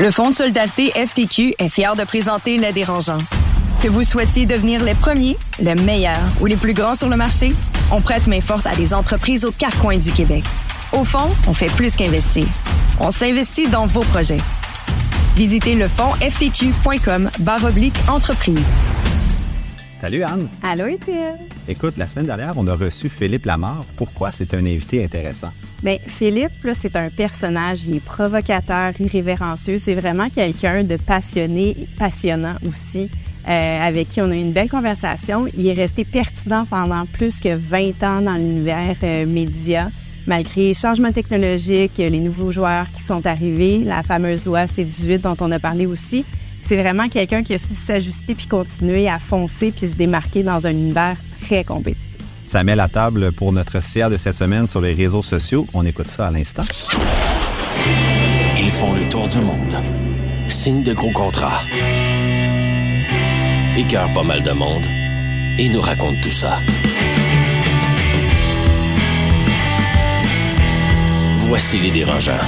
Le Fonds de solidarité FTQ est fier de présenter Les Dérangeants. Que vous souhaitiez devenir les premiers, les meilleurs ou les plus grands sur le marché, on prête main forte à des entreprises aux quatre coins du Québec. Au fond, on fait plus qu'investir. On s'investit dans vos projets. Visitez le fonds ftq.com entreprise. Salut Anne. Allô Étienne. Écoute, la semaine dernière, on a reçu Philippe Lamarre. Pourquoi c'est un invité intéressant? Bien, Philippe, c'est un personnage, il est provocateur, irrévérencieux. C'est vraiment quelqu'un de passionné, passionnant aussi, euh, avec qui on a eu une belle conversation. Il est resté pertinent pendant plus que 20 ans dans l'univers euh, média, malgré les changements technologiques, les nouveaux joueurs qui sont arrivés, la fameuse loi C18 dont on a parlé aussi. C'est vraiment quelqu'un qui a su s'ajuster puis continuer à foncer puis se démarquer dans un univers très compétitif. Ça met la table pour notre CA de cette semaine sur les réseaux sociaux. On écoute ça à l'instant. Ils font le tour du monde. Signent de gros contrats. Écœurent pas mal de monde. Et nous racontent tout ça. Voici les dérangeants.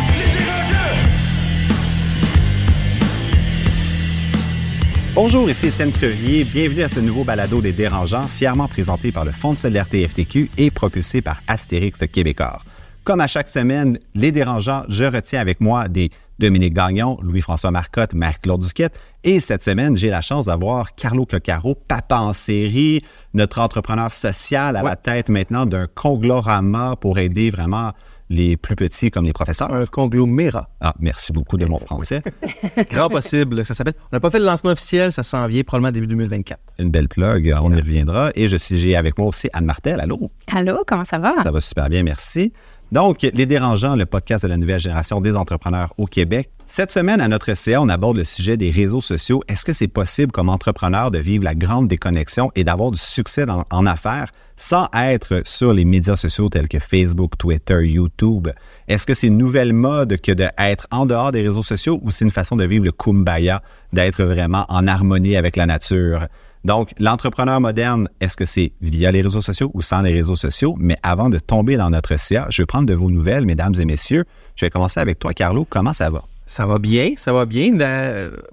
Bonjour, ici Étienne Crevier. Bienvenue à ce nouveau balado des dérangeants, fièrement présenté par le Fonds de solidarité FTQ et propulsé par Astérix Québécois. Comme à chaque semaine, les dérangeants, je retiens avec moi des Dominique Gagnon, Louis-François Marcotte, Marc-Claude Duquette. Et cette semaine, j'ai la chance d'avoir Carlo Clocaro, papa en série, notre entrepreneur social à la tête maintenant d'un conglomérat pour aider vraiment les plus petits comme les professeurs. Un conglomérat. Ah, merci beaucoup de mon français. Grand possible, ça s'appelle. On n'a pas fait le lancement officiel, ça s'en vient probablement début 2024. Une belle plug, on y reviendra. Et je suis j'ai avec moi aussi Anne Martel. Allô? Allô, comment ça va? Ça va super bien, merci. Donc, Les Dérangeants, le podcast de la nouvelle génération des entrepreneurs au Québec. Cette semaine, à notre CA, on aborde le sujet des réseaux sociaux. Est-ce que c'est possible comme entrepreneur de vivre la grande déconnexion et d'avoir du succès en affaires sans être sur les médias sociaux tels que Facebook, Twitter, YouTube? Est-ce que c'est une nouvelle mode que d'être en dehors des réseaux sociaux ou c'est une façon de vivre le kumbaya, d'être vraiment en harmonie avec la nature? Donc, l'entrepreneur moderne, est-ce que c'est via les réseaux sociaux ou sans les réseaux sociaux? Mais avant de tomber dans notre CA, je vais prendre de vos nouvelles, mesdames et messieurs. Je vais commencer avec toi, Carlo. Comment ça va? Ça va bien, ça va bien.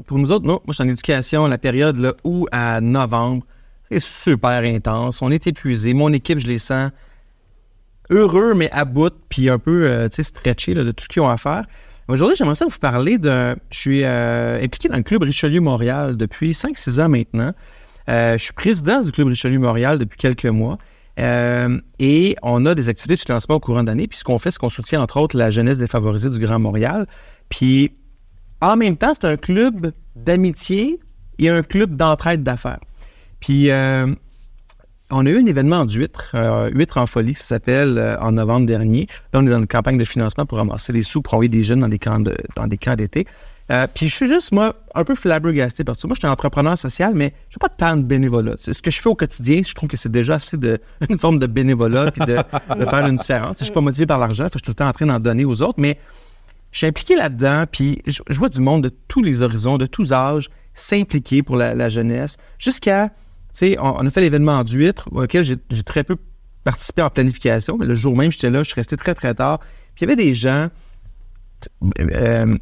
pour nous autres, moi, je suis en éducation, la période là, où à novembre, c'est super intense. On est épuisé. Mon équipe, je les sens heureux, mais à bout, puis un peu euh, stretchés de tout ce qu'ils ont à faire. Aujourd'hui, j'aimerais ça vous parler de. Je suis euh, impliqué dans le Club Richelieu Montréal depuis 5-6 ans maintenant. Euh, je suis président du Club Richelieu Montréal depuis quelques mois. Euh, et on a des activités de financement au courant d'année. Puis ce qu'on fait, c'est qu'on soutient entre autres la jeunesse défavorisée du Grand Montréal. Puis en même temps, c'est un club d'amitié et un club d'entraide d'affaires. Puis euh, on a eu un événement en Huître, en folie, ça s'appelle, en novembre dernier. Là, on est dans une campagne de financement pour ramasser les sous pour envoyer des jeunes dans des camps d'été. Euh, puis je suis juste, moi, un peu flabbergasté par ça. Moi, je suis un entrepreneur social, mais je pas tant de bénévolat. Ce que je fais au quotidien, je trouve que c'est déjà assez de une forme de bénévolat puis de, faire une différence. Je suis pas motivé par l'argent, je suis tout le temps en train d'en donner aux autres, mais je suis impliqué là-dedans, puis je, vois du monde de tous les horizons, de tous âges, s'impliquer pour la, jeunesse, jusqu'à, tu sais, on, a fait l'événement en Duitre, auquel j'ai très peu participé en planification, mais le jour même, j'étais là, je suis resté très, très tard. Puis il y avait des gens... Euh,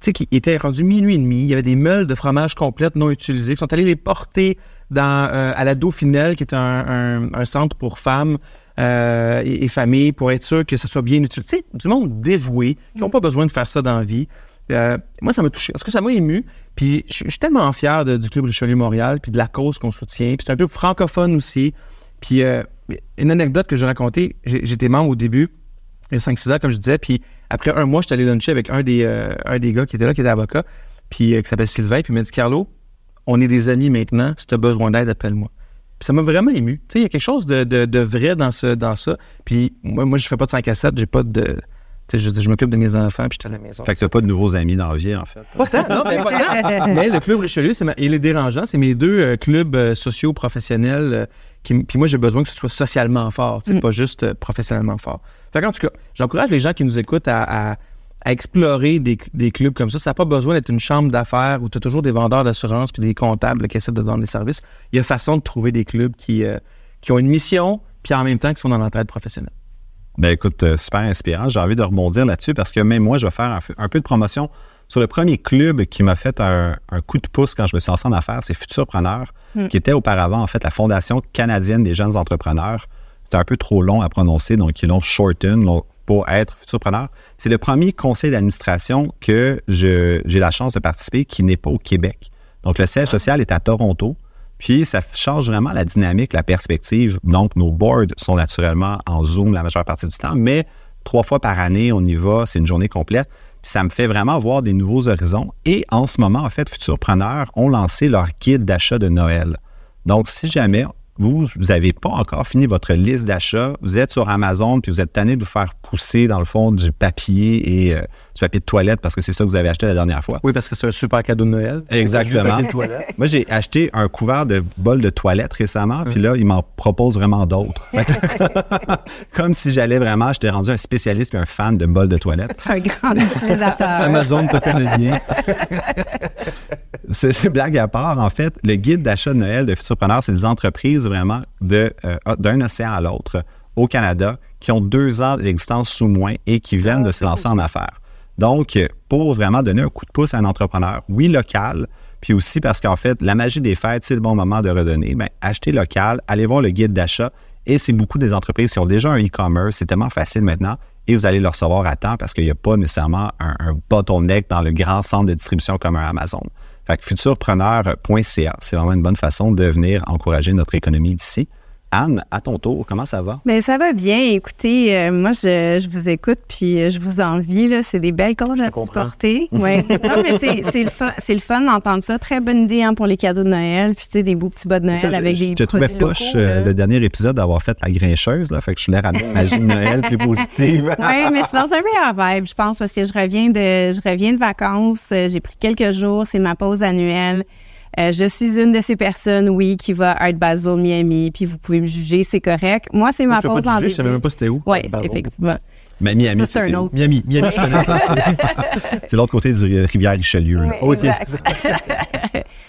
tu sais, qui était rendu minuit et demi. Il y avait des meules de fromage complètes non utilisées qui sont allés les porter euh, à la Dauphinelle, qui est un, centre pour femmes euh, et, familles, pour être sûr que ça soit bien utilisé. Tu sais, du monde dévoué, qui n'ont pas besoin de faire ça dans la vie. Euh, moi, ça m'a touché parce que ça m'a ému. Puis je, suis tellement fier du Club Richelieu Montréal, puis de la cause qu'on soutient. Puis c'est un peu francophone aussi. Puis une anecdote que je racontais, j'étais membre au début, il y a 5-6 ans, comme je disais, puis après un mois, je suis allé luncher avec un des, euh, un des gars qui était là, qui était avocat, puis euh, qui s'appelle Sylvain, puis il m'a dit Carlo, on est des amis maintenant, si tu as besoin d'aide, appelle-moi. Puis ça m'a vraiment ému. Tu sais, il y a quelque chose de, de, vrai dans, ce, dans ça. Puis moi, moi, je fais pas de 5 à 7, j'ai pas de. Tu sais, je, je m'occupe de mes enfants, puis je suis à la maison. Fait que tu n'as pas de nouveaux amis dans la vie, en fait. Pas tant, non, mais pas tant. mais le Club Richelieu, c'est il est dérangeant. C'est mes deux euh, clubs sociaux professionnels puis moi, j'ai besoin que ce soit socialement fort, mm. pas juste euh, professionnellement fort. Fait en tout cas, j'encourage les gens qui nous écoutent à, explorer des, clubs comme ça. Ça n'a pas besoin d'être une chambre d'affaires où tu as toujours des vendeurs d'assurance puis des comptables qui essaient de vendre des services. Il y a façon de trouver des clubs qui, euh, qui ont une mission puis en même temps qui sont dans l'entraide professionnelle. Ben écoute, euh, super inspirant. J'ai envie de rebondir là-dessus parce que même moi, je vais faire un, peu de promotion Sur le premier club qui m'a fait un, coup de pouce quand je me suis lancé en affaires, c'est Futurpreneur, qui était auparavant en fait la Fondation canadienne des jeunes entrepreneurs. C'était un peu trop long à prononcer, donc ils l'ont shorten pour être Futurpreneur. C'est le premier conseil d'administration que j'ai la chance de participer qui n'est pas au Québec. Donc le siège social est à Toronto. Puis ça change vraiment la dynamique, la perspective. Donc nos boards sont naturellement en Zoom la majeure partie du temps, mais trois fois par année, on y va, c'est une journée complète. Ça me fait vraiment voir des nouveaux horizons. Et en ce moment, en fait, Futurpreneurs ont lancé leur guide d'achat de Noël. Donc, si jamais vous, vous n'avez pas encore fini votre liste d'achat, vous êtes sur Amazon, puis vous êtes tanné de vous faire pousser, dans le fond, du papier et euh, du papier de toilette parce que c'est ça que vous avez acheté la dernière fois. Oui, parce que c'est un super cadeau de Noël. Exactement. Moi, j'ai acheté un couvert de bol de toilette récemment, puis là, ils m'en proposent vraiment d'autres. Comme si j'allais vraiment, j'étais rendu un spécialiste et un fan de bol de toilette. Un grand utilisateur. Amazon te connaît bien. c'est blague à part. En fait, le guide d'achat de Noël de Futurpreneur, c'est des entreprises vraiment de, euh, d'un océan à l'autre au Canada qui ont deux ans d'existence sous moins et qui viennent de se lancer en affaires. Donc, pour vraiment donner un coup de pouce à un entrepreneur, oui, local, puis aussi parce qu'en fait, la magie des fêtes, c'est le bon moment de redonner. Bien, achetez local, allez voir le guide d'achat. Et c'est beaucoup des entreprises qui ont déjà un e-commerce. C'est tellement facile maintenant. Et vous allez le recevoir à temps parce qu'il n'y a pas nécessairement un, un bottleneck dans le grand centre de distribution comme un Amazon. Fait futurpreneur.ca, c'est vraiment une bonne façon de venir encourager notre économie d'ici. Anne, à ton tour, comment ça va? Bien, ça va bien. Écoutez, euh, moi, je, je, vous écoute puis euh, je vous envie. C'est des belles causes à supporter. Ouais. non, mais c'est le fun, le fun d'entendre ça. Très bonne idée hein, pour les cadeaux de Noël. Puis, tu sais, des beaux petits bas de Noël avec je, des Je trouvais poche euh, le dernier épisode d'avoir fait la grincheuse. Là, fait que je voulais ramener magie de Noël plus positive. oui, mais c'est dans un meilleur vibe, je pense, parce que je reviens de, je reviens de vacances. J'ai pris quelques jours. C'est ma pause annuelle. Euh, je suis une de ces personnes, oui, qui va à Art Basel, Miami, puis vous pouvez me juger, c'est correct. Moi, c'est ma pause en Je savais même pas c'était où. Oui, effectivement. Mais Miami, c'est un autre. Miami, Miami, c'est l'autre côté du rivière Richelieu. Oui,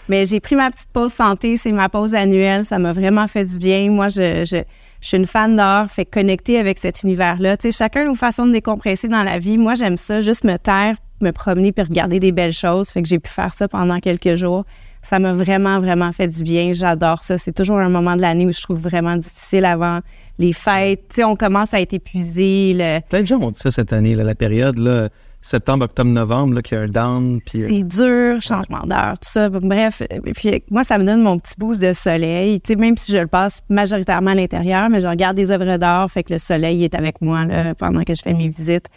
Mais j'ai pris ma petite pause santé, c'est ma pause annuelle, ça m'a vraiment fait du bien. Moi, je, je, je suis une fan d'art, fait connecter avec cet univers-là. Tu sais, chacun nos façons de décompresser dans la vie. Moi, j'aime ça, juste me taire, me promener puis regarder des belles choses. Fait que j'ai pu faire ça pendant quelques jours ça m'a vraiment, vraiment fait du bien. J'adore ça. C'est toujours un moment de l'année où je trouve vraiment difficile avant les fêtes. Tu sais, on commence à être épuisé. Le... Plein de gens ont dit ça cette année, la période, là, septembre, octobre, novembre, qu'il y a un down. Puis, euh, C'est dur, changement d'heure, tout ça. Bref, puis moi, ça me donne mon petit boost de soleil. Tu sais, même si je le passe majoritairement à l'intérieur, mais je regarde des œuvres d'art, fait que le soleil est avec moi là, pendant que je fais mes visites.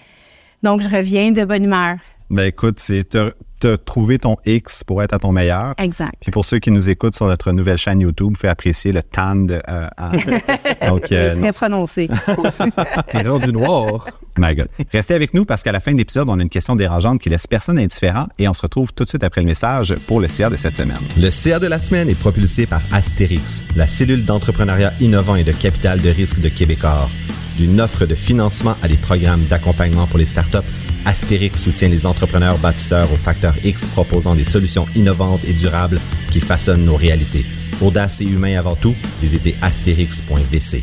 Donc, je reviens de bonne humeur. Ben écoute, c'est te, trouver ton X pour être à ton meilleur. Exact. Puis pour ceux qui nous écoutent sur notre nouvelle chaîne YouTube, vous pouvez apprécier le tan de euh, Donc, euh, Très prononcé. T'es rendu noir. My God. Restez avec nous parce qu'à la fin de l'épisode, on a une question dérangeante qui laisse personne indifférent et on se retrouve tout de suite après le message pour le CA de cette semaine. Le CA de la semaine est propulsé par Astérix, la cellule d'entrepreneuriat innovant et de capital de risque de Québecor. D'une offre de financement à des programmes d'accompagnement pour les startups, Astérix soutient les entrepreneurs bâtisseurs au facteur X proposant des solutions innovantes et durables qui façonnent nos réalités. Audace et humain avant tout, visitez astérix.vc.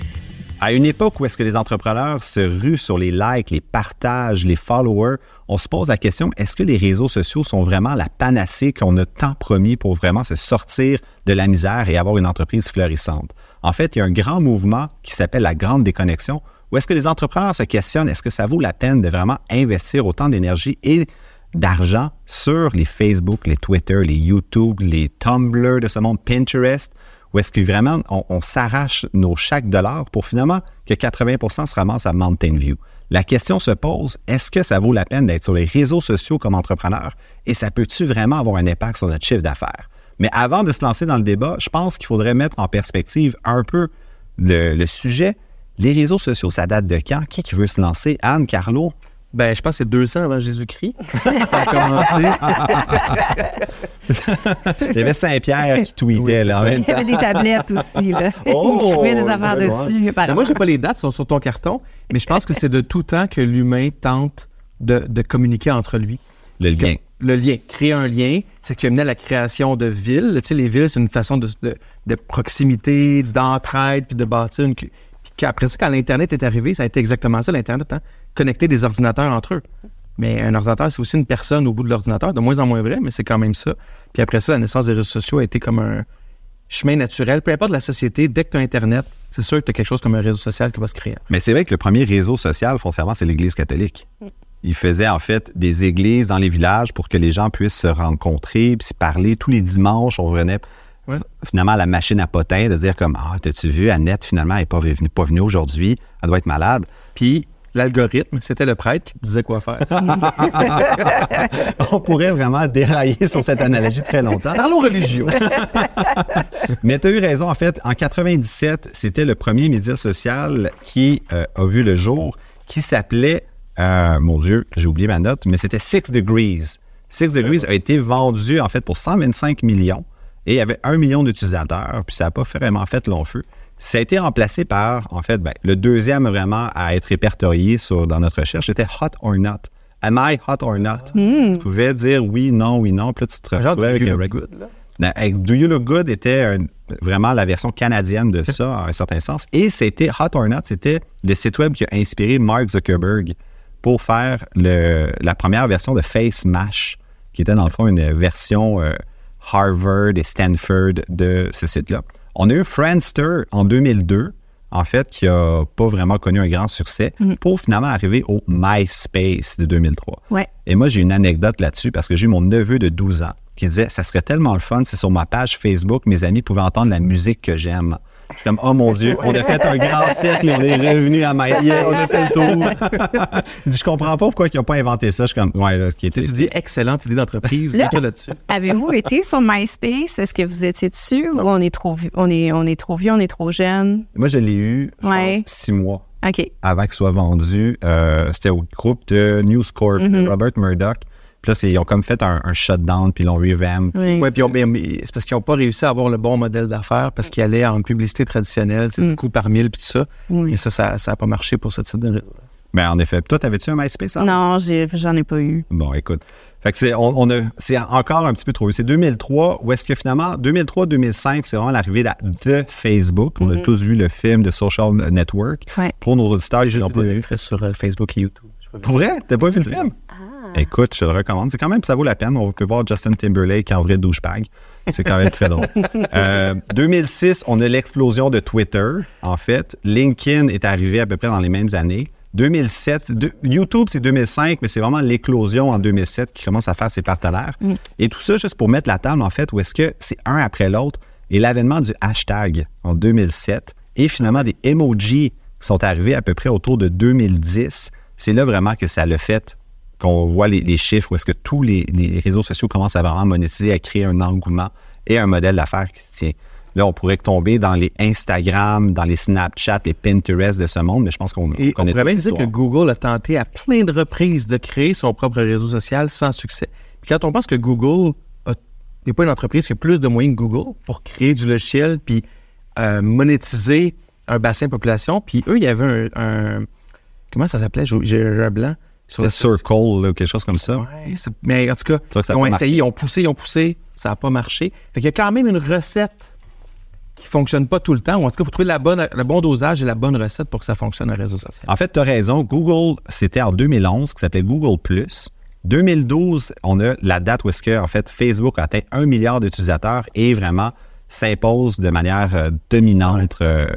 À une époque où est-ce que les entrepreneurs se ruent sur les likes, les partages, les followers, on se pose la question, est-ce que les réseaux sociaux sont vraiment la panacée qu'on a tant promis pour vraiment se sortir de la misère et avoir une entreprise florissante? En fait, il y a un grand mouvement qui s'appelle la grande déconnexion ou est-ce que les entrepreneurs se questionnent, est-ce que ça vaut la peine de vraiment investir autant d'énergie et d'argent sur les Facebook, les Twitter, les YouTube, les Tumblr de ce monde, Pinterest, ou est-ce que vraiment on, s'arrache nos chaque dollars pour finalement que 80% se ramassent à Mountain View? La question se pose, est-ce que ça vaut la peine d'être sur les réseaux sociaux comme entrepreneur? Et ça peut-tu vraiment avoir un impact sur notre chiffre d'affaires? Mais avant de se lancer dans le débat, je pense qu'il faudrait mettre en perspective un peu le sujet les réseaux sociaux, ça date de quand? Qui, qui veut se lancer? Anne, Carlo? Ben, je pense que c'est 200 avant Jésus-Christ. ça a commencé. Il y avait Saint-Pierre qui tweetait. là, Il y avait des tablettes aussi. Là. Oh, Il des affaires dessus. Ben, moi, je n'ai pas les dates, elles sont sur ton carton, mais je pense que c'est de tout temps que l'humain tente de, de, communiquer entre lui. Le lien. Le lien. Créer un lien, c'est ce qui a mené à la création de villes. Tu sais, les villes, c'est une façon de, de, de proximité, d'entraide, puis de bâtir une, après ça, quand l'Internet est arrivé, ça a été exactement ça, l'Internet, hein? connecter des ordinateurs entre eux. Mais un ordinateur, c'est aussi une personne au bout de l'ordinateur, de moins en moins vrai, mais c'est quand même ça. Puis après ça, la naissance des réseaux sociaux a été comme un chemin naturel. Peu importe la société, dès que tu as Internet, c'est sûr que tu as quelque chose comme un réseau social qui va se créer. Mais c'est vrai que le premier réseau social, foncièrement, c'est l'Église catholique. Il faisait en fait des églises dans les villages pour que les gens puissent se rencontrer, puis se parler. Tous les dimanches, on revenait Ouais. finalement la machine à potins de dire comme Ah, t'as-tu vu, Annette, finalement, elle n'est pas venue, pas venue aujourd'hui, elle doit être malade. Puis l'algorithme, c'était le prêtre qui disait quoi faire. on pourrait vraiment dérailler sur cette analogie très longtemps. Parlons religion. Mais tu as eu raison, en fait, en 97, c'était le premier média social qui euh, a vu le jour, qui s'appelait, euh, mon Dieu, j'ai oublié ma note, mais c'était Six Degrees. Six Degrees a été vendu, en fait, pour 125 millions et il y avait un million d'utilisateurs, puis ça n'a pas vraiment fait long feu. Ça a été remplacé par, en fait, ben, le deuxième vraiment à être répertorié sur, dans notre recherche, c'était Hot or Not. Am I hot or not? Tu pouvais dire oui, non, oui, non, puis là, tu te retrouvais avec You un Look reg- Good, là? ben, Do You Look Good était un- vraiment la version canadienne de ça, en un certain sens. Et c'était Hot or Not, c'était le site web qui a inspiré Mark Zuckerberg pour faire le- la première version de Face Mash, qui était dans le fond une version euh, Harvard et Stanford de ce site-là. On a eu Friendster en 2002, en fait, qui a pas vraiment connu un grand succès, pour finalement arriver au MySpace de 2003. Ouais. Et moi, j'ai une anecdote là-dessus parce que j'ai eu mon neveu de 12 ans qui disait Ça serait tellement le fun si sur ma page Facebook, mes amis pouvaient entendre la musique que j'aime. Suis comme Oh mon Dieu, on a fait un grand cercle et on est revenu à MySpace. on a fait le tour. je comprends pas pourquoi ils n'ont pas inventé ça. Je suis comme Ouais, là, ce qui était. Tu dis excellente idée d'entreprise, Là- mets-toi là-dessus. Avez-vous été sur MySpace? Est-ce que vous étiez dessus ou on est trop, on est, on est trop vieux, on est trop jeune? Moi, je l'ai eu, je Ouais. pense, six mois OK. avant qu'il soit vendu. Euh, C'était au groupe de News Corp, Mm-hmm. Robert Murdoch. Puis là, ils ont comme fait un, un shutdown, puis ils l'ont revamp. Oui. Ouais, puis on- mais- mais c'est parce qu'ils n'ont pas réussi à avoir le bon modèle d'affaires parce qu'ils allaient en publicité traditionnelle, c'est du coup par mille puis tout ça. Oui. Et ça, ça n'a pas marché pour ce type de réseau. Ben, en effet. Toi, t'avais-tu un MySpace? Anne? Non, j'ai- j'en ai pas eu. Bon, écoute. Fait que c'est, on, on a, c'est encore un petit peu trop. C'est 2003, où est-ce que finalement, 2003-2005, c'est vraiment l'arrivée de, de Facebook. On a tous vu le film de Social Network. Ouais. Pour nos auditeurs, ils n'ont pas vu. sur euh, Facebook et YouTube. Pour vrai? T'as pas vu le film? Écoute, je te le recommande. C'est quand même, ça vaut la peine. On peut voir Justin Timberlake en vrai douchebag. C'est quand même très drôle. Euh, 2006, on a l'explosion de Twitter. En fait, LinkedIn est arrivé à peu près dans les mêmes années. 2007, de- YouTube, c'est 2005, mais c'est vraiment l'éclosion en 2007 qui commence à faire ses partenaires. Et tout ça, juste pour mettre la table, en fait, où est-ce que c'est un après l'autre. Et l'avènement du hashtag en 2007 et finalement des emojis qui sont arrivés à peu près autour de 2010, c'est là vraiment que ça l'a fait qu'on voit les, les chiffres où est-ce que tous les, les réseaux sociaux commencent à vraiment monétiser, à créer un engouement et un modèle d'affaires qui se tient. Là, on pourrait tomber dans les Instagram, dans les Snapchat, les Pinterest de ce monde, mais je pense qu'on Et on connaît pourrait même dire que. Google a tenté à plein de reprises de créer son propre réseau social sans succès. Puis quand on pense que Google n'est pas une entreprise qui a plus de moyens que Google pour créer du logiciel puis euh, monétiser un bassin de population, puis eux, il y avait un... un- comment ça s'appelait? J'ai un blanc. Sur Le Circle, là, quelque chose comme ça. Ouais, mais en tout cas, ils ont essayé, ils ont poussé, ils ont poussé, ça n'a pas marché. Fait qu'il y a quand même une recette qui fonctionne pas tout le temps, ou en tout cas, il faut trouver la bonne, le bon dosage et la bonne recette pour que ça fonctionne un réseau social. En fait, tu as raison. Google, c'était en 2011, qui s'appelait Google 2012, on a la date où est-ce que, en fait, Facebook a atteint un milliard d'utilisateurs et vraiment s'impose de manière euh, dominante euh,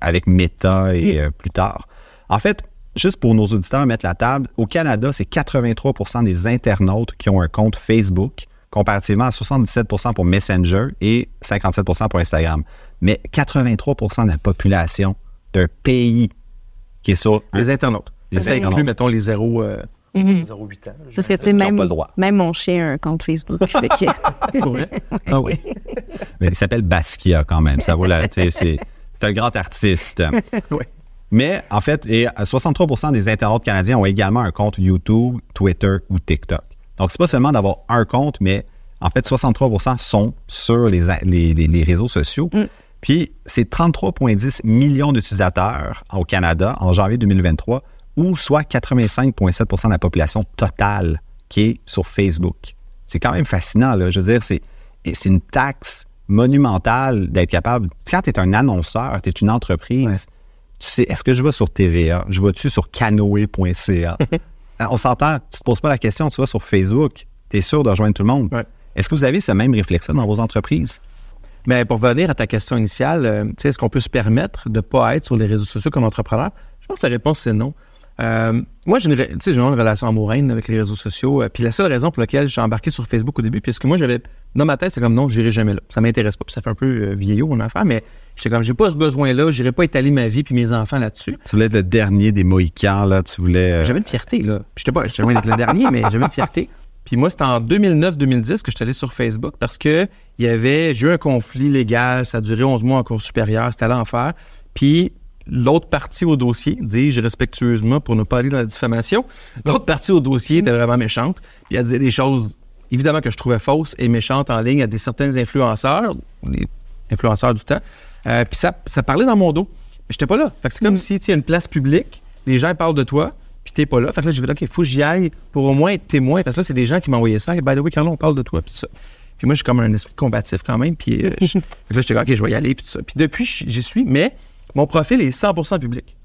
avec Meta et euh, plus tard. En fait, juste pour nos auditeurs mettre la table, au Canada, c'est 83% des internautes qui ont un compte Facebook, comparativement à 77% pour Messenger et 57% pour Instagram. Mais 83% de la population d'un pays qui est sur Les internautes. Les ça inclut, mettons, les 0, euh, 0,8 ans. Parce que, tu sais, même, mon chien a un compte Facebook. fait que-? Ah oui. Mais il s'appelle Basquiat quand même. Ça vaut la. tu sais, C'est c'est un grand artiste. Oui. Mais en fait, et euh, 63% des internautes canadiens ont également un compte YouTube, Twitter ou TikTok. Donc, c'est pas seulement d'avoir un compte, mais en fait, 63% sont sur les, a- les- les- les réseaux sociaux. Puis, c'est 33,10 millions d'utilisateurs au Canada en janvier 2023, ou soit 85,7% de la population totale qui est sur Facebook. C'est quand même fascinant, là. Je veux dire, c'est une taxe monumentale d'être capable. Quand tu es un annonceur, tu es une entreprise, tu sais, est-ce que je vais sur TVA? Je vais-tu sur canoë.ca? on s'entend, tu te poses pas la question, tu vas sur Facebook, tu es sûr de rejoindre tout le monde. Ouais. Est-ce que vous avez ce même réflexe-là dans vos entreprises? Mais pour revenir à ta question initiale, euh, tu sais, est-ce qu'on peut se permettre de ne pas être sur les réseaux sociaux comme entrepreneur? Je pense que la réponse, c'est non. Euh, moi, j'ai une, une relation amoureuse avec les réseaux sociaux. euh, puis la seule raison pour laquelle j'ai embarqué sur Facebook au début, puisque moi, j'avais dans ma tête, c'est comme non, j'irai jamais là. Ça m'intéresse pas. Puis ça fait un peu euh, vieillot, mon affaire, mais j'étais comme, j'ai pas ce besoin-là, j'irai pas étaler ma vie puis mes enfants là-dessus. Tu voulais être le dernier des Mohicans, là, tu voulais... euh, J'avais une fierté, là. J'étais pas, j'étais loin d'être le dernier, mais j'avais une fierté. Puis moi, c'était en 2009-2010 que j'étais allé sur Facebook parce que il y avait, j'ai eu un conflit légal, ça a duré 11 mois en cours supérieure, c'était l'enfer. Puis l'autre partie au dossier, dis-je respectueusement pour ne pas aller dans la diffamation, l'autre partie au dossier était vraiment méchante. Puis elle disait des choses, évidemment, que je trouvais fausses et méchantes en ligne à des certains influenceurs, les influenceurs du temps. Euh, puis ça, ça parlait dans mon dos. Mais j'étais pas là. Fait que c'est comme si tu as une place publique, les gens parlent de toi, puis t'es pas là. Fait que là, j'ai dit, OK, il faut que j'y aille pour au moins être témoin. Parce que là, c'est des gens qui m'envoyaient ça. Hey, by the way, Carlo, on parle de toi, puis ça. Puis moi, je suis comme un esprit combatif quand même. Puis euh, là, j'étais OK, je vais y aller, puis ça. Puis depuis, j'y suis, mais mon profil est 100% public.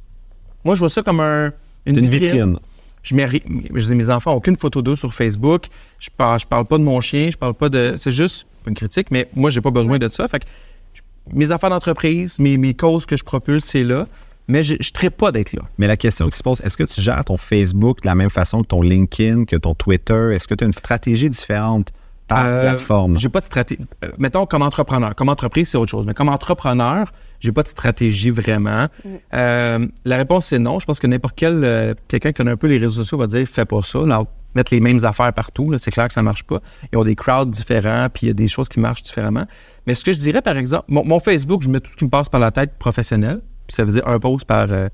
Moi, je vois ça comme un, Une vitrine. Je mets, je dis, mes enfants n'ont aucune photo d'eux sur Facebook. Je parle, je parle pas de mon chien, je parle pas de. C'est juste une critique, mais moi, j'ai pas besoin de ça. Fait que je- mes affaires d'entreprise, mes, mes causes que je propulse, c'est là. Mais je ne traite pas d'être là. Mais la question qui se pose, est-ce que tu gères ton Facebook de la même façon que ton LinkedIn, que ton Twitter? Est-ce que tu as une stratégie différente par Euh, plateforme? J'ai pas de stratégie. euh, mettons comme entrepreneur. Comme entreprise, c'est autre chose. Mais comme entrepreneur, j'ai pas de stratégie vraiment. Euh, la réponse, c'est non. Je pense que n'importe quel euh, quelqu'un qui connaît un peu les réseaux sociaux va dire fais pas ça. Là, mettre les mêmes affaires partout, c'est clair que ça marche pas. Ils ont des crowds différents, puis il y a des choses qui marchent différemment. Mais ce que je dirais, par exemple, mon, mon Facebook, je mets tout ce qui me passe par la tête professionnel. Puis ça veut dire un post par euh,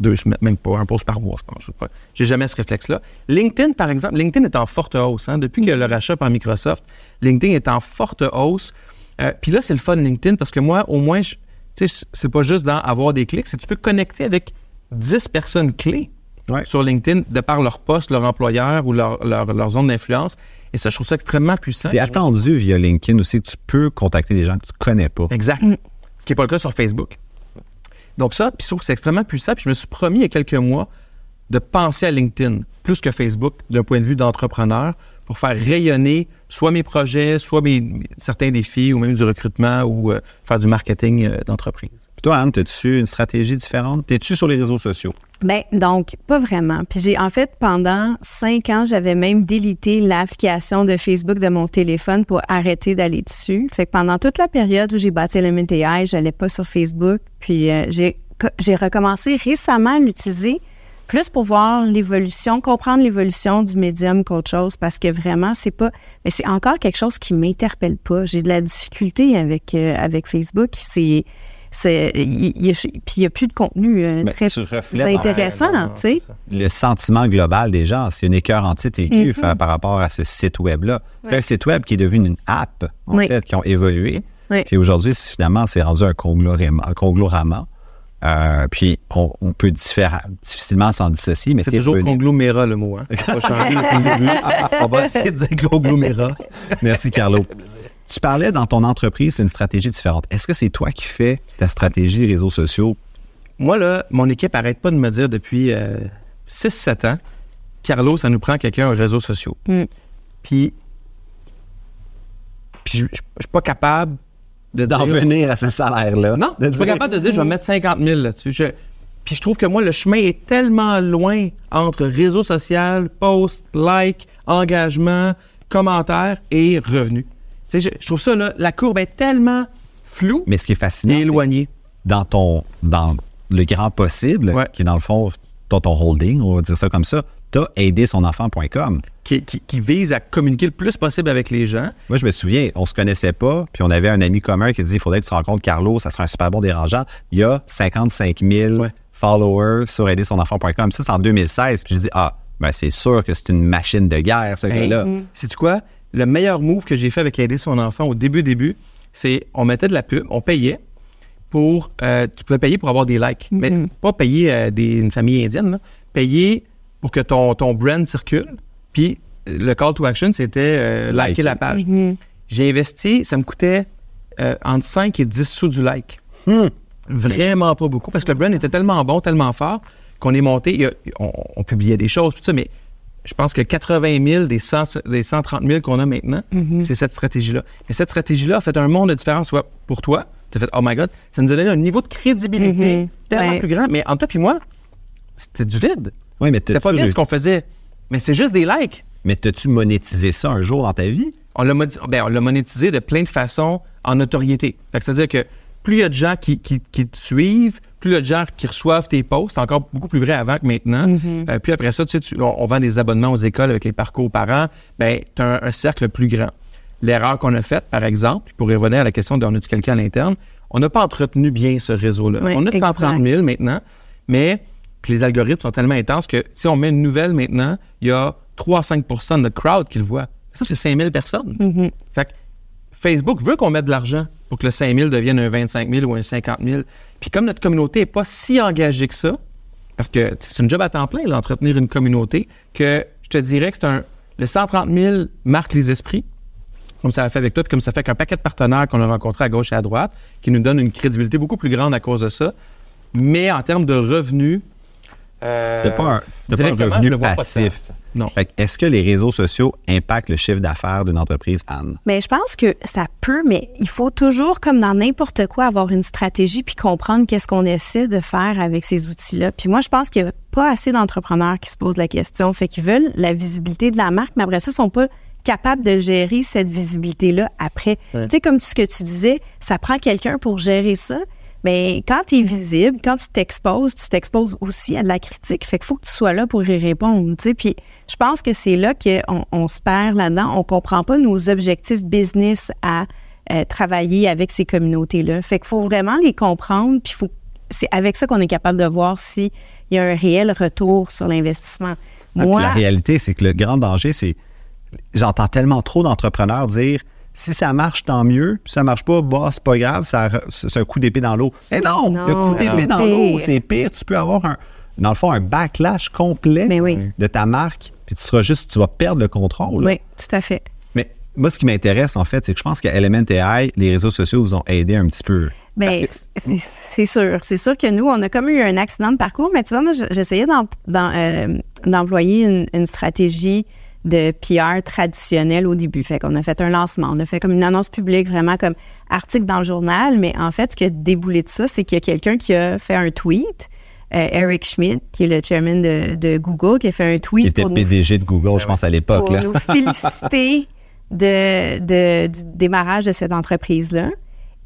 deux semaines, même pas, un post par mois, je pense. J'ai jamais ce réflexe-là. LinkedIn, par exemple, LinkedIn est en forte hausse. hein. Depuis que le rachat par Microsoft, LinkedIn est en forte hausse. Euh, Puis là, c'est le fun LinkedIn parce que moi, au moins, je- tu sais, c'est pas juste dans avoir des clics, c'est que tu peux connecter avec 10 personnes clés Ouais. sur LinkedIn de par leur poste, leur employeur ou leur, leur- leur zone d'influence. Et ça, je trouve ça extrêmement puissant. C'est attendu via LinkedIn aussi que tu peux contacter des gens que tu connais pas. Exact. Ce qui n'est pas le cas sur Facebook. Donc ça, puis je trouve que c'est extrêmement puissant. Puis je me suis promis il y a quelques mois de penser à LinkedIn plus que Facebook d'un point de vue d'entrepreneur pour faire rayonner soit mes projets, soit mes, certains défis ou même du recrutement ou euh, faire du marketing euh, d'entreprise. Puis toi, Anne, as-tu une stratégie différente? T'es-tu sur les réseaux sociaux? Ben donc pas vraiment. Puis j'ai en fait pendant cinq ans, j'avais même délité l'application de Facebook de mon téléphone pour arrêter d'aller dessus. Fait que pendant toute la période où j'ai bâti le MTI, j'allais pas sur Facebook. Puis euh, j'ai j'ai recommencé récemment à l'utiliser plus pour voir l'évolution, comprendre l'évolution du médium qu'autre chose parce que vraiment c'est pas mais c'est encore quelque chose qui m'interpelle pas. J'ai de la difficulté avec euh, avec Facebook, c'est puis il y a plus de contenu euh, très tu en intéressant, non, tu sais. le sentiment global des gens. C'est une écœur antique aiguë Mhm. fa- par rapport à ce site web-là. C'est Ouais. un site web qui est devenu une app, en fait, qui ont évolué. Oui. Puis aujourd'hui, finalement, c'est rendu un un. Euh, puis on, on peut différa- difficilement s'en dissocier, mais C'est toujours conglomérat le mot. Hein? Va. On va essayer de dire conglomérat. Merci, Carlo. Tu parlais dans ton entreprise, c'est une stratégie différente. Est-ce que c'est toi qui fais ta stratégie réseaux sociaux? Moi, là, mon équipe arrête pas de me dire depuis 6-7 ans, Carlo, ça nous prend quelqu'un aux réseaux sociaux. Mm. Puis, puis je je suis pas capable D'en venir à ce salaire-là. Non, je suis pas capable de dire je vais mettre 50 000 là-dessus. Je- puis je trouve que moi, le chemin est tellement loin entre réseau social, post, like, engagement, commentaires et revenus. Tu sais, je, je trouve ça, là, la courbe est tellement floue Mais ce qui est fascinant, et éloignée. dans ton dans le grand possible, Ouais. qui est dans le fond ton, ton holding, on va dire ça comme ça, tu as aidé son enfant.com. Qui, qui- qui vise à communiquer le plus possible avec les gens. Moi, je me souviens, on se connaissait pas, puis on avait un ami commun qui disait il faudrait que tu rencontres Carlo, ça serait un super bon dérangeant. Il y a 55 000 Ouais. followers sur aidersonenfant.com. Ça, c'est en 2016. Puis j'ai dit ah, ben c'est sûr que c'est une machine de guerre, ce Hey, gars-là. Sais-tu quoi? Le meilleur move que j'ai fait avec aider son enfant au début, début, c'est on mettait de la pub, on payait pour. euh, tu pouvais payer pour avoir des likes. Mais pas payer euh, des, une famille indienne, là. Payer pour que ton, ton brand circule. Puis le call to action, c'était euh, liker Liker. la page. J'ai investi, ça me coûtait euh, entre 5 et 10 sous du like. Vraiment pas beaucoup, parce que le brand était tellement bon, tellement fort, qu'on est monté, a- on, on publiait des choses, tout ça, mais je pense que 80 000 des, 100 des 130 000 qu'on a maintenant, Mm-hmm. c'est cette stratégie-là. Et cette stratégie-là a fait un monde de différence, soit pour toi, tu as fait, oh my God, ça nous a donné un niveau de crédibilité Mhm. tellement Ouais. plus grand. Mais entre toi puis moi, c'était du vide. Oui, mais C'était pas vide ce qu'on faisait. Mais c'est juste des likes. mais t'as-tu monétisé ça un jour dans ta vie? On l'a ben, on l'a monétisé de plein de façons en notoriété. Fait que C'est-à-dire que plus il y a de gens qui, qui- qui te suivent, plus il y a de gens qui reçoivent tes posts, c'est encore beaucoup plus vrai avant que maintenant. Euh, puis après ça, tu sais, tu- on, on vend des abonnements aux écoles avec les parcours parents, ben, tu as un, un cercle plus grand. L'erreur qu'on a faite, par exemple, pour revenir à la question de on a-tu quelqu'un à l'interne, on n'a pas entretenu bien ce réseau-là. Oui, on a 130 000 maintenant, mais puis les algorithmes sont tellement intenses que si on met une nouvelle maintenant, il y a 3 à 5 de notre crowd qui le voit. Ça, c'est 5 000 personnes. Mm-hmm. Fait que Facebook veut qu'on mette de l'argent pour que le 5 000 devienne un 25 000 ou un 50 000. Puis comme notre communauté n'est pas si engagée que ça, parce que c'est une job à temps plein, là, entretenir une communauté, que je te dirais que c'est un. Le 130 000 marque les esprits, comme ça a fait avec toi, puis comme ça fait qu'un paquet de partenaires qu'on a rencontrés à gauche et à droite, qui nous donnent une crédibilité beaucoup plus grande à cause de ça. Mais en termes de revenus. Euh, T'as pas un, t'as pas un directement, je revenu passif. Non. Fait que Est-ce que les réseaux sociaux impactent le chiffre d'affaires d'une entreprise, Anne? Mais je pense que ça peut, mais il faut toujours, comme dans n'importe quoi, avoir une stratégie puis comprendre qu'est-ce qu'on essaie de faire avec ces outils-là. Puis moi, je pense qu'il n'y a pas assez d'entrepreneurs qui se posent la question. Fait qu'ils veulent la visibilité de la marque, mais après ça, ils sont pas capables de gérer cette visibilité-là après. Tu sais, comme ce que tu disais, ça prend quelqu'un pour gérer ça. Mais quand tu es visible, quand tu t'exposes, tu t'exposes aussi à de la critique. Fait qu'il faut que tu sois là pour y répondre. Puis je pense que c'est là qu'on on se perd là-dedans. On comprend pas nos objectifs business à euh, travailler avec ces communautés-là. Fait qu'il faut vraiment les comprendre. Puis faut, c'est avec ça qu'on est capable de voir s'il y a un réel retour sur l'investissement. Ah, Moi, la réalité, c'est que le grand danger, c'est. J'entends tellement trop d'entrepreneurs dire si ça marche, tant mieux. Puis ça marche pas, bah, c'est pas grave, c'est un coup d'épée dans l'eau. Mais non, Non, le coup d'épée dans l'eau, c'est pire. Tu peux avoir un, dans le fond, un backlash complet oui. de ta marque, puis tu seras juste, tu vas perdre le contrôle. oui, tout à fait. Mais moi, ce qui m'intéresse, en fait, c'est que je pense qu'à Element AI, les réseaux sociaux vous ont aidé un petit peu. Que- c'est- sûr. C'est sûr que nous, on a comme eu un accident de parcours, mais tu vois, moi, j'essayais euh, d'employer une, une stratégie de PR traditionnelle au début. Fait qu'on a fait un lancement, on a fait comme une annonce publique, vraiment comme article dans le journal, mais en fait, ce qui a déboulé de ça, c'est qu'il y a quelqu'un qui a fait un tweet, euh, Eric Schmidt, qui est le chairman de, de Google, qui a fait un tweet qui était pour nous PDG de Google, je pense, à l'époque. pour là. nous féliciter de, de- du démarrage de cette entreprise-là.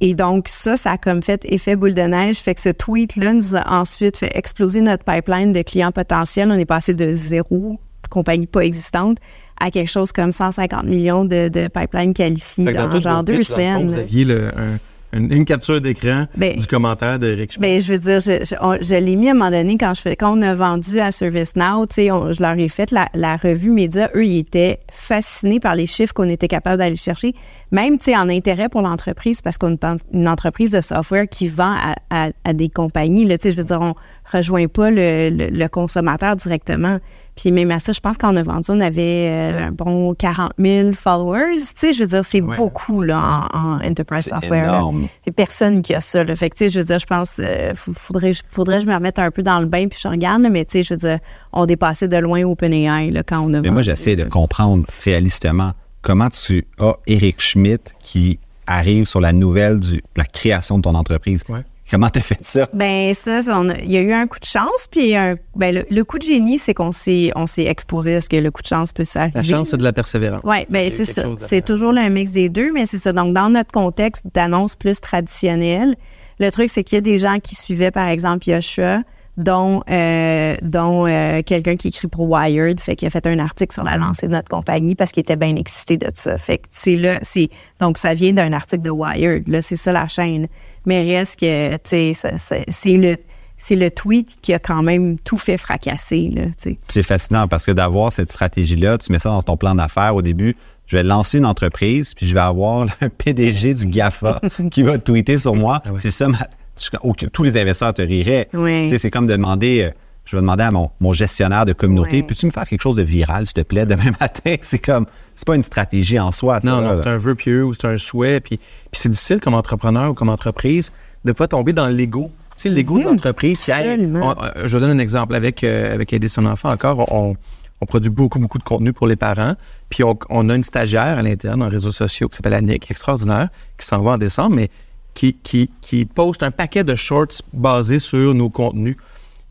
Et donc, ça, ça a comme fait effet boule de neige. Fait que ce tweet-là nous a ensuite fait exploser notre pipeline de clients potentiels. On est passé de zéro, compagnie pas existante, à quelque chose comme 150 millions de, de pipelines qualifiés tout genre deux semaines. Vous aviez le- un- une, une capture d'écran Ben, du commentaire de Rick. Ben, je veux dire, je, je, on- je l'ai mis à un moment donné quand je fais, quand on a vendu à ServiceNow, on- je leur ai fait la, la revue média. Eux, ils étaient fascinés par les chiffres qu'on était capable d'aller chercher, même, en intérêt pour l'entreprise, parce qu'on est en- une entreprise de software qui vend à, à- à des compagnies, là, je veux dire, on rejoint pas le, le- le consommateur directement. Puis même à ça, je pense qu'on a vendu, on avait euh, un bon 40 000 followers. Tu sais, je veux dire, c'est Ouais. beaucoup là, en, en enterprise software. énorme. Il personne qui a ça. Là. Fait que, tu sais, je veux dire, je pense, euh, f- faudrait, faudrait que je me remette un peu dans le bain puis je regarde, là, mais tu sais, je veux dire, on dépassait de loin OpenAI là, quand on a Mais moi, j'essaie de comprendre réalistement comment tu as Eric Schmidt qui arrive sur la nouvelle du- de la création de ton entreprise. Ouais. Comment tu as fait ça? Ben ça, ça, on a- il y a eu un coup de chance, puis un, ben, le, le coup de génie, c'est qu'on s'est, on s'est exposé à ce que le coup de chance peut s'arriver. La chance, c'est de la persévérance. Oui, ben c'est ça. C'est toujours le mix des deux, mais c'est ça. Donc, dans notre contexte d'annonce plus traditionnelle, le truc, c'est qu'il y a des gens qui suivaient, par exemple, Yoshua, dont, euh, dont euh, quelqu'un qui écrit pour Wired, fait qu'il a fait un article sur la lancée de notre compagnie parce qu'il était bien excité de ça. Fait que c'est là, c'est donc ça vient d'un article de Wired. Là, c'est ça la chaîne. Mais reste que, tu sais, c'est le c'est le tweet qui a quand même tout fait fracasser, là, tu sais. C'est fascinant parce que d'avoir cette stratégie-là, tu mets ça dans ton plan d'affaires au début. Je vais lancer une entreprise, puis je vais avoir le PDG du GAFA qui va tweeter sur moi. C'est ça, ma- je- oh, que tous les investisseurs te riraient. C'est comme de demander, euh, je vais demander à mon, mon gestionnaire de communauté, Ouais. peux-tu me faire quelque chose de viral, s'il te plaît, demain matin? C'est comme, c'est pas une stratégie en soi. ça, Non, non, là. c'est un vœu pieux ou c'est un souhait. Puis, puis c'est difficile comme entrepreneur ou comme entreprise de ne pas tomber dans l'ego. Tu sais, l'ego de l'entreprise, c'est, hey, absolument. on- euh, je vous donne un exemple. Avec, euh, avec aider son enfant encore, on, On produit beaucoup, beaucoup de contenu pour les parents. Puis on, on a une stagiaire à l'interne en réseaux sociaux qui s'appelle Annick, extraordinaire, qui s'en va en décembre, mais qui, qui, qui poste un paquet de shorts basés sur nos contenus.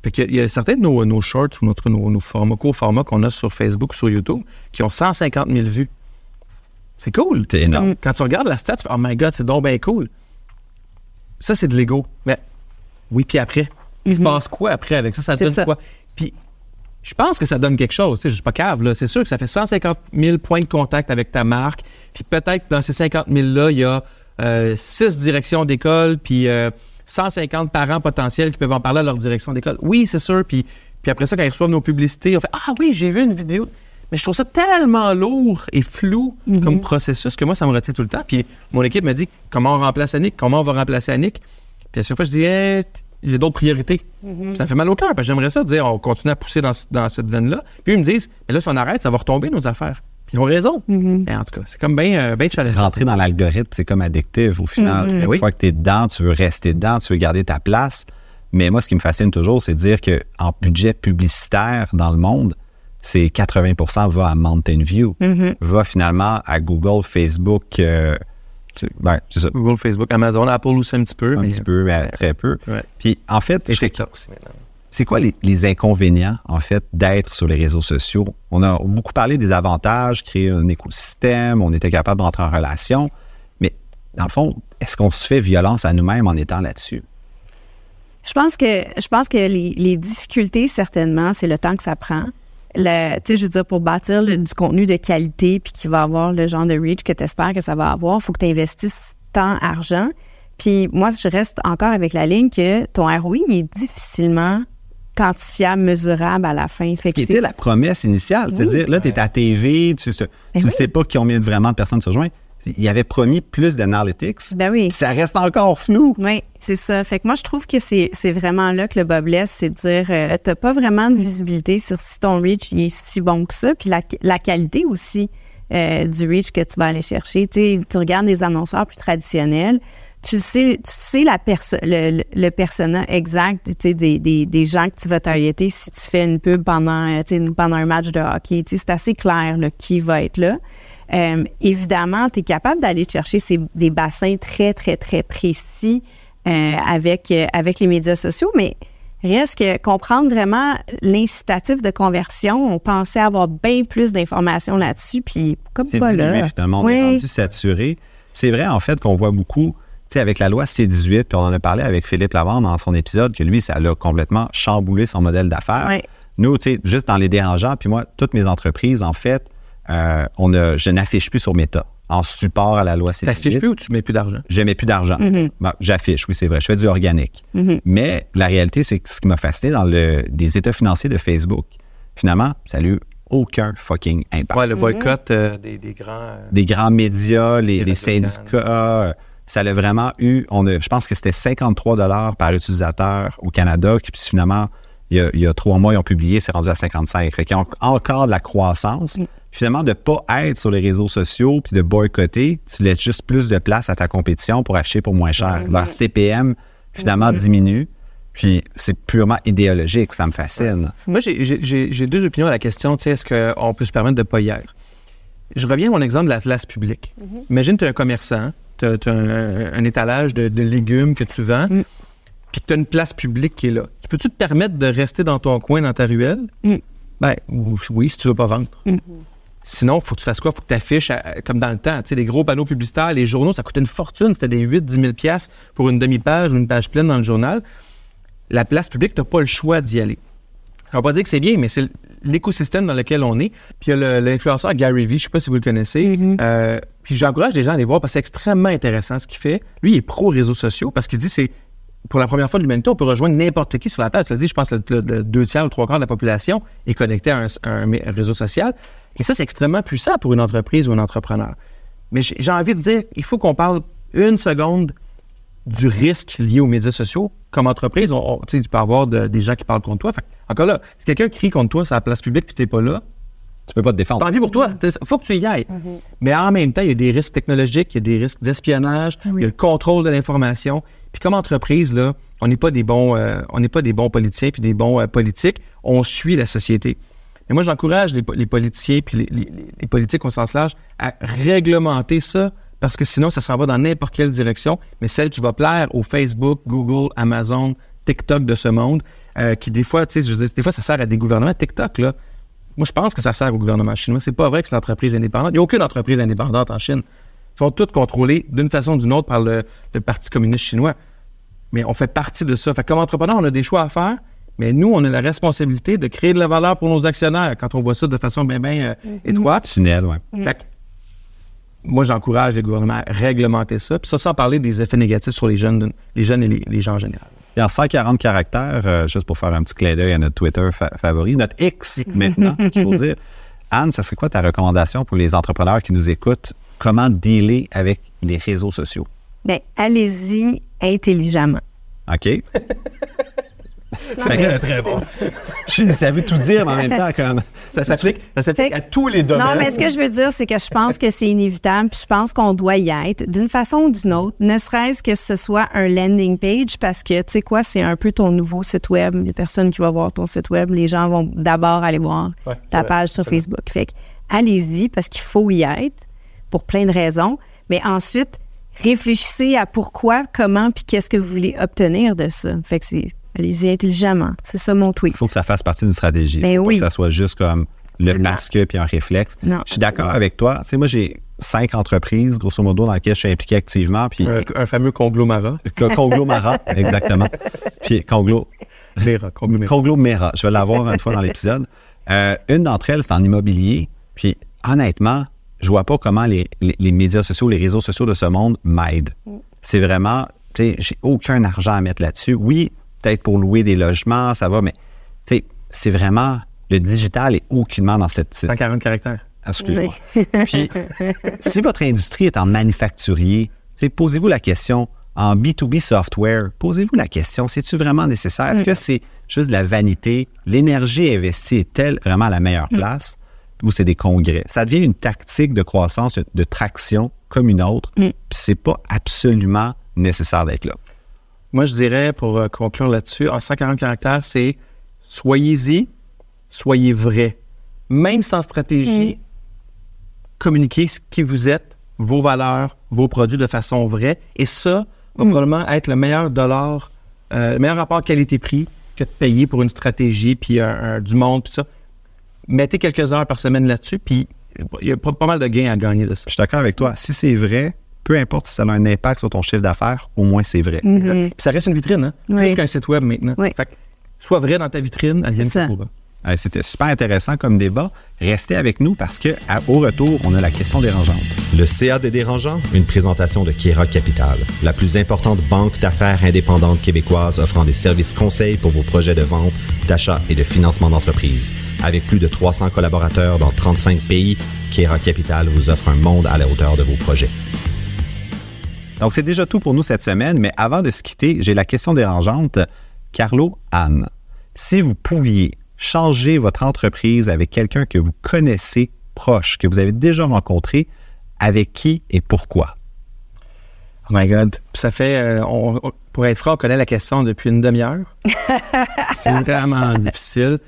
Fait qu'il y a- il y a certains de nos, nos shorts ou notre, nos, nos formats, courts-formats qu'on a sur Facebook, sur YouTube, qui ont 150 000 vues. C'est cool. C'est énorme. Quand tu regardes la stat, tu fais Oh my God, c'est donc bien cool. Ça, c'est de l'ego. Mais oui, puis après, il se passe quoi après avec ça? Ça donne ça. quoi? Puis je pense que ça donne quelque chose. Tu sais, je suis pas cave, là. C'est sûr que ça fait 150 000 points de contact avec ta marque. Puis peut-être que dans ces 50 000-là, il y a 6 directions d'école, puis euh, 150 parents potentiels qui peuvent en parler à leur direction d'école. Oui, c'est sûr. Puis, puis après ça, quand ils reçoivent nos publicités, on fait Ah oui, j'ai vu une vidéo. Mais je trouve ça tellement lourd et flou comme processus que moi, ça me retient tout le temps. Puis mon équipe me dit Comment on remplace Annick? Comment on va remplacer Annick? Puis à chaque fois, je dis Eh, t- j'ai d'autres priorités. Ça me fait mal au cœur parce que j'aimerais ça dire on continue à pousser dans, dans cette veine-là. Puis ils me disent Mais là, si on arrête, ça va retomber nos affaires. Ils ont raison. Mais en tout cas, c'est comme bien euh, challengeant. Rentrer dans l'algorithme, c'est comme addictif au final. Mhm. Une Oui. fois que tu es dedans, tu veux rester dedans, tu veux garder ta place. Mais moi, ce qui me fascine toujours, c'est de dire qu'en budget publicitaire dans le monde, c'est 80% va à Mountain View, va finalement à Google, Facebook, euh, tu- ben, c'est ça, Google, Facebook, Amazon, Apple aussi un petit peu. un mais- petit peu, mais très peu. Ouais. Puis en fait, Et TikTok aussi maintenant. C'est quoi les, inconvénients, en fait, d'être sur les réseaux sociaux? On a beaucoup parlé des avantages, créer un écosystème, on était capable d'entrer en relation, mais dans le fond, est-ce qu'on se fait violence à nous-mêmes en étant là-dessus? Je pense que je pense que les, difficultés, certainement, c'est le temps que ça prend. Le- je veux dire, pour bâtir du contenu de qualité puis qui va avoir le genre de reach que tu espères que ça va avoir, il faut que tu investisses tant d'argent. Puis moi, je reste encore avec la ligne que ton ROI est difficilement quantifiable, mesurable à la fin. Fait Ce qui était c'est- la promesse initiale. C'est-à-dire, là, tu es à TV, tu ne Ben oui. sais pas combien vraiment de personnes se rejoignent. Il y avait promis plus d'analytics. Ben oui. Ça reste encore flou. Oui, c'est ça. Fait que moi, je trouve que c'est c'est vraiment là que le bas blesse, c'est de dire, euh, t'as pas vraiment de visibilité sur si ton reach il est si bon que ça, puis la, la qualité aussi euh, du reach que tu vas aller chercher. Tu sais, tu regardes des annonceurs plus traditionnels, tu sais, tu sais la perso le, le, persona exact des, des, des gens que tu vas targeter si tu fais une pub pendant, euh, pendant un match de hockey. C'est assez clair là, qui va être là. Euh, évidemment, tu es capable d'aller chercher ces, des bassins très, très, très précis euh, avec, euh, avec les médias sociaux, mais reste que comprendre vraiment l'incitatif de conversion, on pensait avoir bien plus d'informations là-dessus, puis comme pas dilué, là. finalement. On est rendu saturé. C'est vrai, en fait, qu'on voit beaucoup, sais, avec la loi C-18, puis on en a parlé avec Philippe Lavande dans son épisode, que lui, ça l'a complètement chamboulé son modèle d'affaires. Ouais. Nous, tu sais, juste dans les dérangeants, puis moi, toutes mes entreprises, en fait, euh, on a, je n'affiche plus sur Meta en support à la loi Tu t'affiches C-18. plus ou tu mets plus d'argent? Je mets plus d'argent. Bon, J'affiche, oui, c'est vrai. Je fais du organique. Mais la réalité, c'est que ce qui m'a fasciné dans le, les états financiers de Facebook, finalement, ça n'a eu aucun fucking impact. Ouais, le boycott euh, des, des grands. euh, Des grands médias, les, Les syndicats, euh, ça l'a vraiment eu. On a, je pense que c'était 53 dollars par utilisateur au Canada, qui puis finalement, il y, a, il y a trois mois, ils ont publié, c'est rendu à 55. Fait qu'ils ont encore de la croissance. Finalement, de ne pas être sur les réseaux sociaux puis de boycotter, tu laisses juste plus de place à ta compétition pour acheter pour moins cher. Leur CPM, finalement, diminue. Puis c'est purement idéologique, ça me fascine. Moi, j'ai- deux opinions à la question, tu sais, est-ce qu'on peut se permettre de ne pas y être? Je reviens à mon exemple de la place publique. Imagine, tu es un commerçant, tu as, un, un étalage de, de légumes que tu vends, puis que tu as une place publique qui est là. Tu peux-tu te permettre de rester dans ton coin, dans ta ruelle? Mm. Ben, oui, si tu veux pas vendre. Sinon, il faut que tu fasses quoi? Il faut que tu affiches comme dans le temps. Tu sais, les gros panneaux publicitaires, les journaux, ça coûtait une fortune. C'était des 8-10 000 piastres pour une demi-page ou une page pleine dans le journal. La place publique, tu n'as pas le choix d'y aller. On va pas dire que c'est bien, mais c'est l'écosystème dans lequel on est. Puis il y a l'influenceur Gary Vee, je sais pas si vous le connaissez. Euh, puis j'encourage les gens à aller voir parce que c'est extrêmement intéressant ce qu'il fait. Lui, il est pro réseaux sociaux parce qu'il dit c'est pour la première fois de l'humanité, on peut rejoindre n'importe qui sur la Terre. Tu l'as dit, je pense que le, le- le deux tiers ou trois quarts de la population est connectée à un, à un réseau social. Et ça, c'est extrêmement puissant pour une entreprise ou un entrepreneur. Mais j'ai j'ai envie de dire, il faut qu'on parle une seconde du risque lié aux médias sociaux. Comme entreprise, on, on- tu peux avoir de- des gens qui parlent contre toi. Fait, encore là, si quelqu'un crie contre toi sur la place publique puis tu n'es pas là, Tu peux pas te défendre. tant pis pour toi. Il faut que tu y ailles. Mais en même temps, il y a des risques technologiques, il y a des risques d'espionnage, il y a le contrôle de l'information. Puis comme entreprise, là, on n'est pas des bons, euh, on n'est pas des bons politiciens puis des bons euh, politiques. On suit la société. Et moi, j'encourage les, po- les politiciens puis les, les- les politiques au sens large à réglementer ça parce que sinon, ça s'en va dans n'importe quelle direction, mais celle qui va plaire au Facebook, Google, Amazon, TikTok de ce monde, euh, qui des fois, tu sais, je veux dire, des fois, ça sert à des gouvernements. TikTok, là, moi, je pense que ça sert au gouvernement chinois. C'est pas vrai que c'est une entreprise indépendante. Il n'y a aucune entreprise indépendante en Chine. Ils sont toutes contrôlées d'une façon ou d'une autre par le, le Parti communiste chinois. Mais on fait partie de ça. Fait que comme entrepreneur, on a des choix à faire, mais nous, on a la responsabilité de créer de la valeur pour nos actionnaires quand on voit ça de façon bien, bien euh, étroite. Tunnel, ouais. Fait que, moi, j'encourage les gouvernements à réglementer ça. Puis ça, sans parler des effets négatifs sur les jeunes, les jeunes et les, les gens en général. Et en 140 caractères, euh, juste pour faire un petit clin d'œil à notre Twitter fa- favori, notre X maintenant, qu'il faut dire. Anne, ça serait quoi ta recommandation pour les entrepreneurs qui nous écoutent? Comment dealer avec les réseaux sociaux? Bien, allez-y intelligemment. OK? mais- très bon. Je savais tout dire, mais en même temps, comme. Ça s'applique, ça s'applique Fait- à tous les domaines. Non, mais ce que je veux dire, c'est que je pense que c'est inévitable, puis je pense qu'on doit y être d'une façon ou d'une autre, ne serait-ce que ce soit un landing page, parce que, tu sais quoi, c'est un peu ton nouveau site web. Il y a personne qui va voir ton site web. Les gens vont d'abord aller voir Ouais, c'est ta page sur Facebook. Fait que, allez-y, parce qu'il faut y être, pour plein de raisons. Mais ensuite, réfléchissez à pourquoi, comment, puis qu'est-ce que vous voulez obtenir de ça. Fait que c'est, allez-y intelligemment. C'est ça mon tweet. Il faut que ça fasse partie d'une stratégie. Ben Faut que ça soit juste comme le Absolument. parce que puis un réflexe. Non, je suis d'accord avec toi. Tu sais, moi, j'ai cinq entreprises, grosso modo, dans lesquelles je suis impliqué activement. Puis un, un fameux conglomérat. le conglomérat, exactement. Puis conglo, Méra, conglomérat. conglomérat, je vais l'avoir une fois dans l'épisode. Euh, une d'entre elles, c'est en immobilier. Puis honnêtement, je vois pas comment les, les- les médias sociaux, les réseaux sociaux de ce monde m'aident. C'est vraiment, tu sais, j'ai aucun argent à mettre là-dessus. Oui, peut-être pour louer des logements, ça va, mais tu sais, c'est vraiment, le digital est aucunement dans cette... 140 caractères. Excuse-moi. Puis, si votre industrie est en manufacturier, posez-vous la question, en B2B software, posez-vous la question, c'est-tu vraiment nécessaire? Est-ce que c'est juste de la vanité? L'énergie investie est-elle vraiment à la meilleure place? Ou c'est des congrès? Ça devient une tactique de croissance, de, de traction comme une autre. Puis c'est pas absolument nécessaire d'être là. Moi, je dirais, pour euh, conclure là-dessus, en 140 caractères, c'est soyez-y, soyez vrai. Même sans stratégie, communiquez ce qui vous êtes, vos valeurs, vos produits de façon vraie. Et ça va probablement être le meilleur dollar, euh, le meilleur rapport qualité-prix que de payer pour une stratégie, puis un- un- du monde, puis ça. Mettez quelques heures par semaine là-dessus, puis il y a pas, pas mal de gains à gagner de ça. Je suis d'accord avec toi. Si c'est vrai, peu importe si ça a un impact sur ton chiffre d'affaires, au moins c'est vrai. Exact. Puis ça reste une vitrine, hein? Oui. Plus qu'un site web maintenant. Oui. Fait que sois vrai dans ta vitrine, elle Euh, C'était super intéressant comme débat. Restez avec nous parce que à- au retour, on a la question dérangeante. Le CA des dérangeants, une présentation de Kira Capital, la plus importante banque d'affaires indépendante québécoise offrant des services conseils pour vos projets de vente, d'achat et de financement d'entreprise. Avec plus de 300 collaborateurs dans 35 pays, Kira Capital vous offre un monde à la hauteur de vos projets. Donc, c'est déjà tout pour nous cette semaine, mais avant de se quitter, j'ai la question dérangeante. Carlo, Anne, si vous pouviez changer votre entreprise avec quelqu'un que vous connaissez proche, que vous avez déjà rencontré, avec qui et pourquoi? Oh my God. Ça fait, euh, on- on- pour être franc, on connaît la question depuis une demi-heure. c'est vraiment difficile.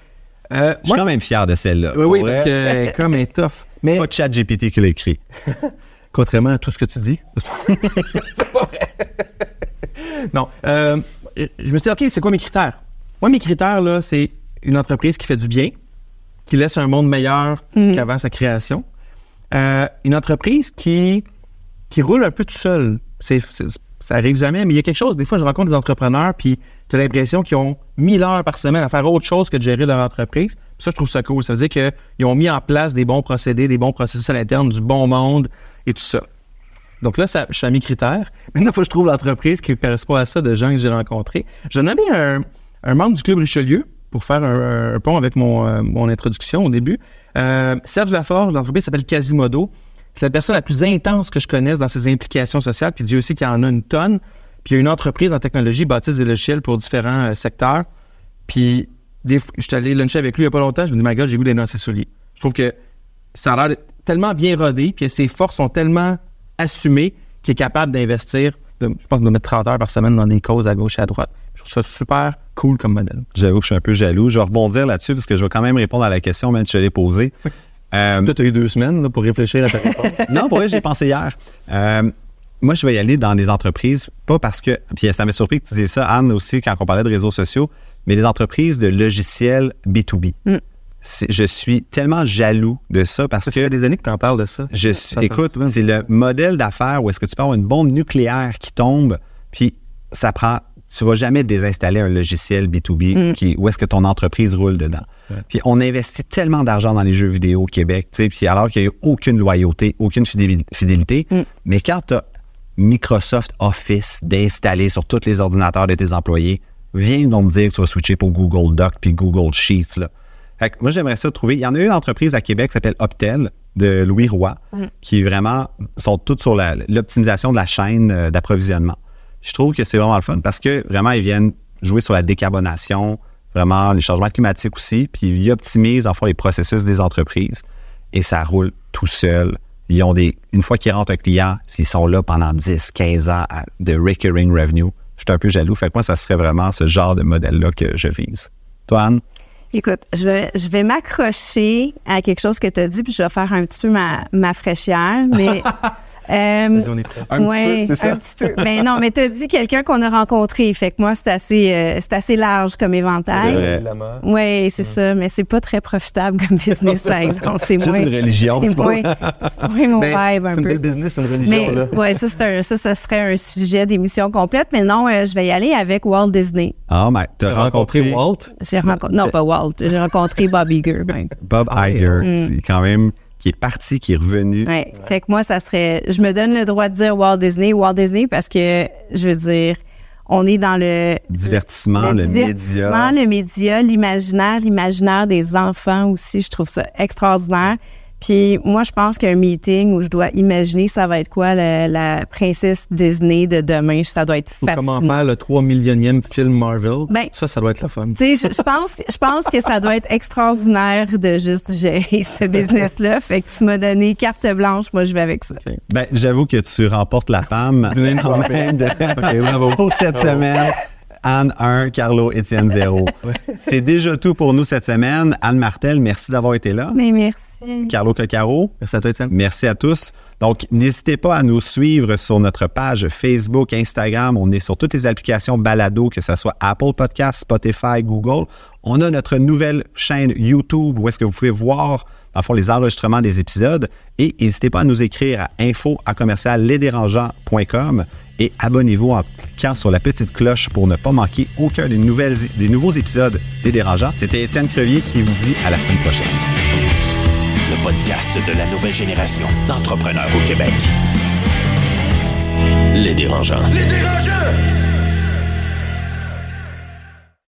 Euh, Je suis quand même fier de celle-là. oui, oui, parce que comme elle est tough. Mais C'est pas ChatGPT qui l'a écrit. contrairement à tout ce que tu dis, c'est pas vrai. non. euh, je me suis dit, OK, c'est quoi mes critères? Moi, mes critères, là, c'est une entreprise qui fait du bien, qui laisse un monde meilleur qu'avant sa création. Euh, une entreprise qui, qui roule un peu tout seul. C'est, c'est- ça arrive jamais, mais il y a quelque chose. Des fois, je rencontre des entrepreneurs, puis tu as l'impression qu'ils ont 1000 heures par semaine à faire autre chose que de gérer leur entreprise. Puis ça, je trouve ça cool. Ça veut dire qu'ils ont mis en place des bons procédés, des bons processus à l'interne, du bon monde et tout ça. Donc là, ça, je suis à mes critères. Maintenant, il faut que je trouve l'entreprise qui correspond à ça de gens que j'ai rencontrés. J'ai nommé un, membre du Club Richelieu pour faire un, pont avec mon, euh, mon introduction au début. Euh, Serge Laforge, l'entreprise s'appelle Quasimodo. C'est la personne la plus intense que je connaisse dans ses implications sociales, puis Dieu sait qu'il y en a une tonne. Puis il y a une entreprise en technologie, bâtisse des logiciels pour différents euh, secteurs. Puis des je suis allé luncher avec lui il n'y a pas longtemps, je me dis, my God, j'ai goût ses souliers. Je trouve que ça a l'air tellement bien rodé, puis ses forces sont tellement assumées qu'il est capable d'investir, je pense, de mettre 30 heures par semaine dans des causes à gauche et à droite. Je trouve ça super cool comme modèle. J'avoue que je suis un peu jaloux. Je vais rebondir là-dessus parce que je vais quand même répondre à la question, même si je l'ai posée. Euh, Toi, tu as eu deux semaines là, pour réfléchir à ta réponse. non, pour vrai, j'ai pensé hier. Euh, moi, je vais y aller dans des entreprises, pas parce que. Puis ça m'a surpris que tu dises ça, Anne, aussi, quand on parlait de réseaux sociaux, mais des entreprises de logiciels B2B. Mm. Je suis tellement jaloux de ça parce Ça que. fait des années que tu en parles de ça. Je Ça suis, écoute, c'est le modèle d'affaires où est-ce que tu peux avoir une bombe nucléaire qui tombe, puis ça prend. Tu vas jamais désinstaller un logiciel B2B qui, où est-ce que ton entreprise roule dedans. Puis on investit tellement d'argent dans les jeux vidéo au Québec, tu sais, puis alors qu'il n'y a eu aucune loyauté, aucune fidéli- fidélité. Mais quand tu as Microsoft Office d'installer sur tous les ordinateurs de tes employés, viens donc me dire que tu vas switcher pour Google Doc puis Google Sheets. Là. Fait que moi, j'aimerais ça trouver. Il y en a une entreprise à Québec qui s'appelle Optel de Louis Roy, qui vraiment sont toutes sur l'optimisation de la chaîne euh, d'approvisionnement. Je trouve que c'est vraiment le fun parce que vraiment, ils viennent jouer sur la décarbonation, vraiment les changements climatiques aussi, puis ils optimisent en fait les processus des entreprises et ça roule tout seul. Ils ont des, une fois qu'ils rentrent un client, ils sont là pendant 10, 15 ans à- de recurring revenue. Je suis un peu jaloux. Fait que moi, ça serait vraiment ce genre de modèle-là que je vise. Toi, Anne? Écoute, je vais, je vais m'accrocher à quelque chose que tu as dit, puis je vais faire un petit peu ma, ma fraîchière, mais... euh, Vas-y, on est prêt. Un petit ouais, peu, c'est ça? Un petit peu. Mais non, mais tu as dit quelqu'un qu'on a rencontré. Fait que moi, c'est assez, euh, c'est assez large comme éventail. vrai. Oui, c'est ça. Mais c'est pas très profitable comme business, par exemple. C'est Juste moins. une religion, C'est moins, c'est moins mon Ben, vibe un c'est une peu. belle business, c'est une religion. Mais là. ouais, ça, c'est un, ça, ça serait un sujet d'émission complète. Mais non, euh, je vais y aller avec Walt Disney. Ah, mais tu T'as rencontré Walt? J'ai rencontré, non, pas Walt. J'ai rencontré Bob Iger. ben. Bob Iger, c'est quand même qui est parti, qui est revenu. Ouais. Fait que moi, ça serait. Je me donne le droit de dire Walt Disney, Walt Disney, parce que, je veux dire, on est dans le. Divertissement, le, divertissement, média. le média, l'imaginaire, l'imaginaire des enfants aussi. Je trouve ça extraordinaire. Puis moi, je pense qu'un meeting où je dois imaginer ça va être quoi la, la princesse Disney de demain, ça doit être Ou fascinant. comment faire le 3 millionième film Marvel. Ben, ça, ça doit être le fun. Tu sais, je, je pense, je pense que ça doit être extraordinaire de juste gérer ce business-là. Fait que tu m'as donné carte blanche, moi je vais avec ça. Ben, j'avoue que tu remportes la femme Dîner de quand même de OK, bravo. pour cette semaine. Anne 1, Carlo, Étienne 0. C'est déjà tout pour nous cette semaine. Anne Martel, merci d'avoir été là. Mais merci. Carlo Coccaro, Merci à toi, Étienne. Merci à tous. Donc, n'hésitez pas à nous suivre sur notre page Facebook, Instagram. On est sur toutes les applications balado, que ce soit Apple Podcasts, Spotify, Google. On a notre nouvelle chaîne YouTube où est-ce que vous pouvez voir, dans le fond, les enregistrements des épisodes. Et n'hésitez pas à nous écrire à info à commercial et abonnez-vous en cliquant sur la petite cloche pour ne pas manquer aucun des, nouvelles, des nouveaux épisodes des Dérangeants. C'était Étienne Crevier qui vous dit à la semaine prochaine. Le podcast de la nouvelle génération d'entrepreneurs au Québec. Les dérangeants. Les dérangeants!